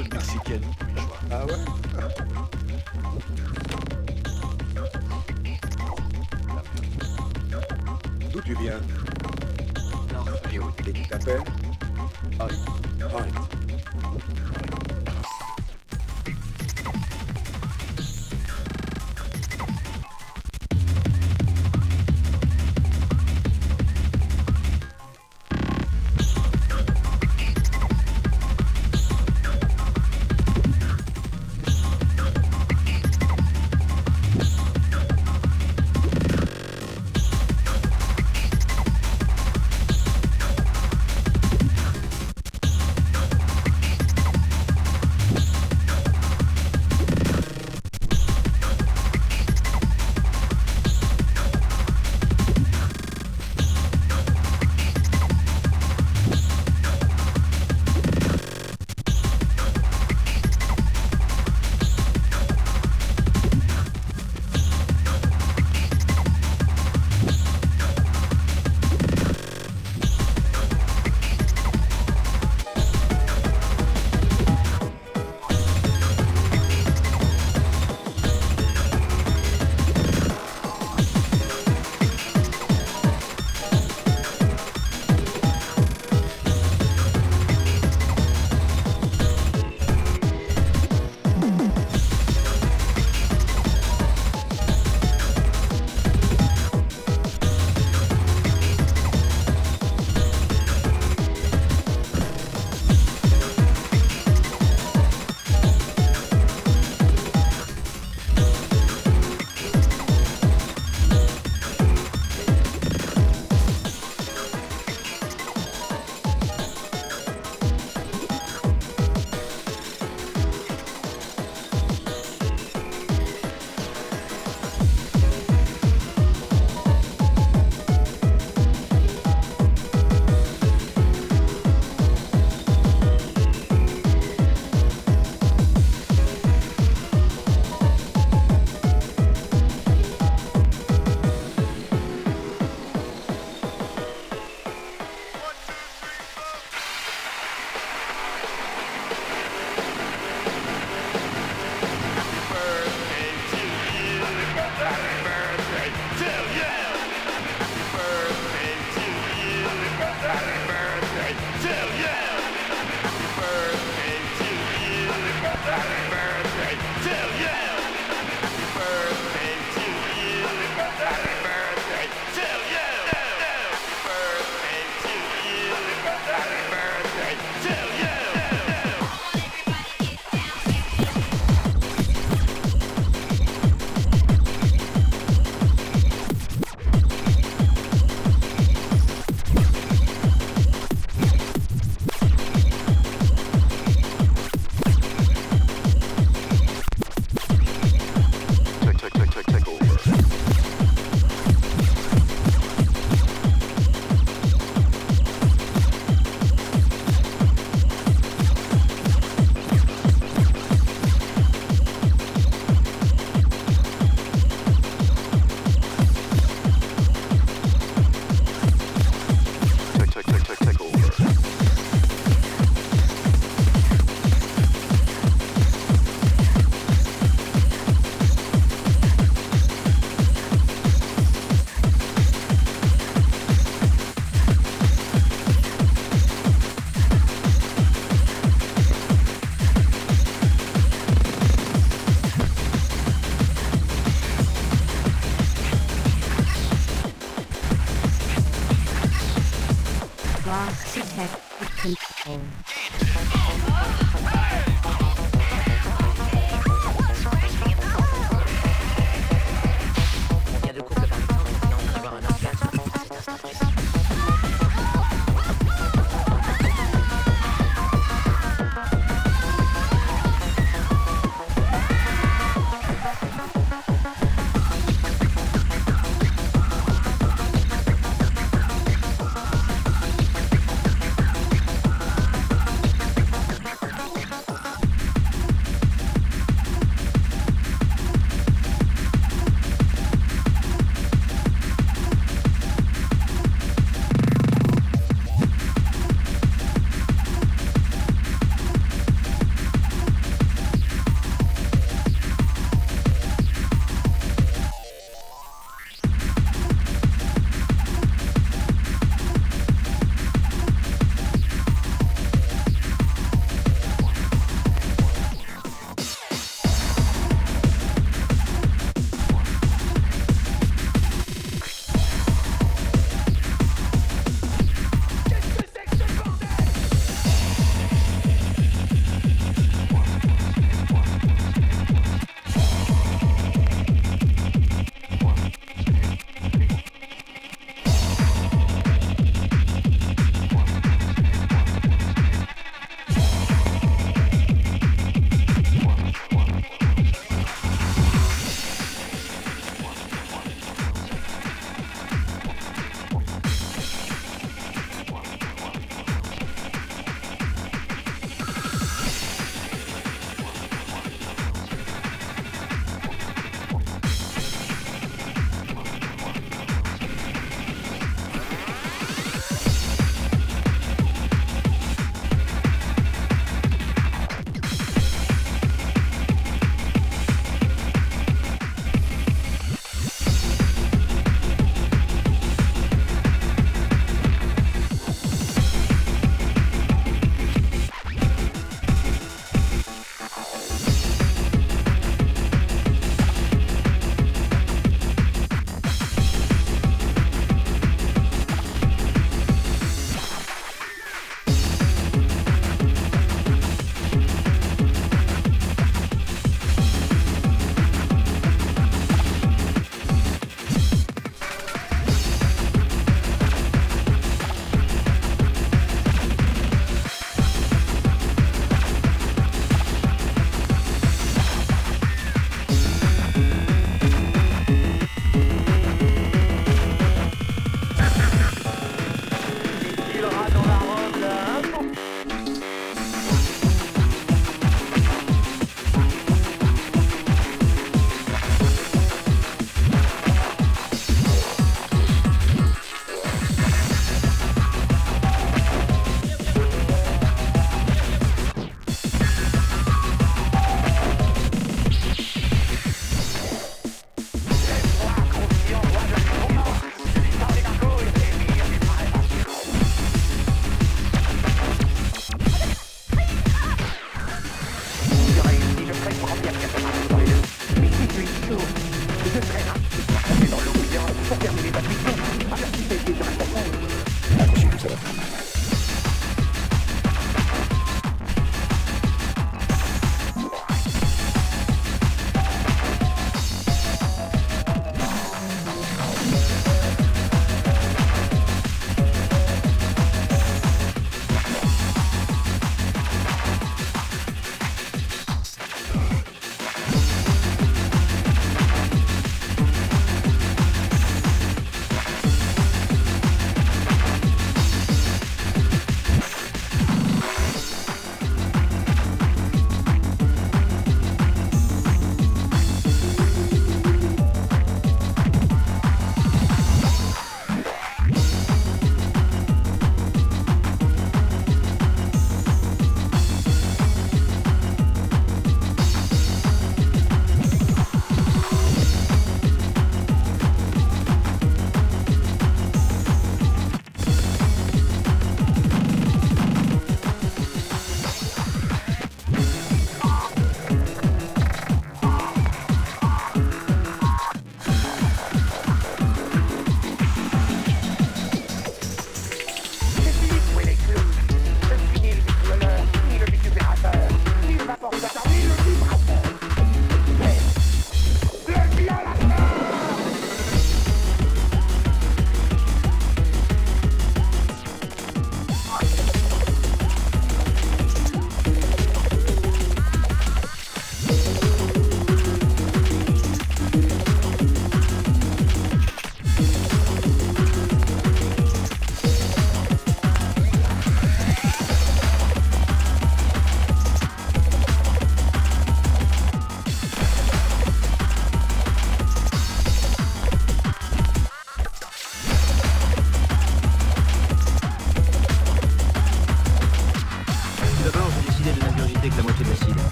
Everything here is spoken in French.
trucs mexicaines. Ah ouais? D'où tu viens? Non, je t'appelles? Paris. Paris.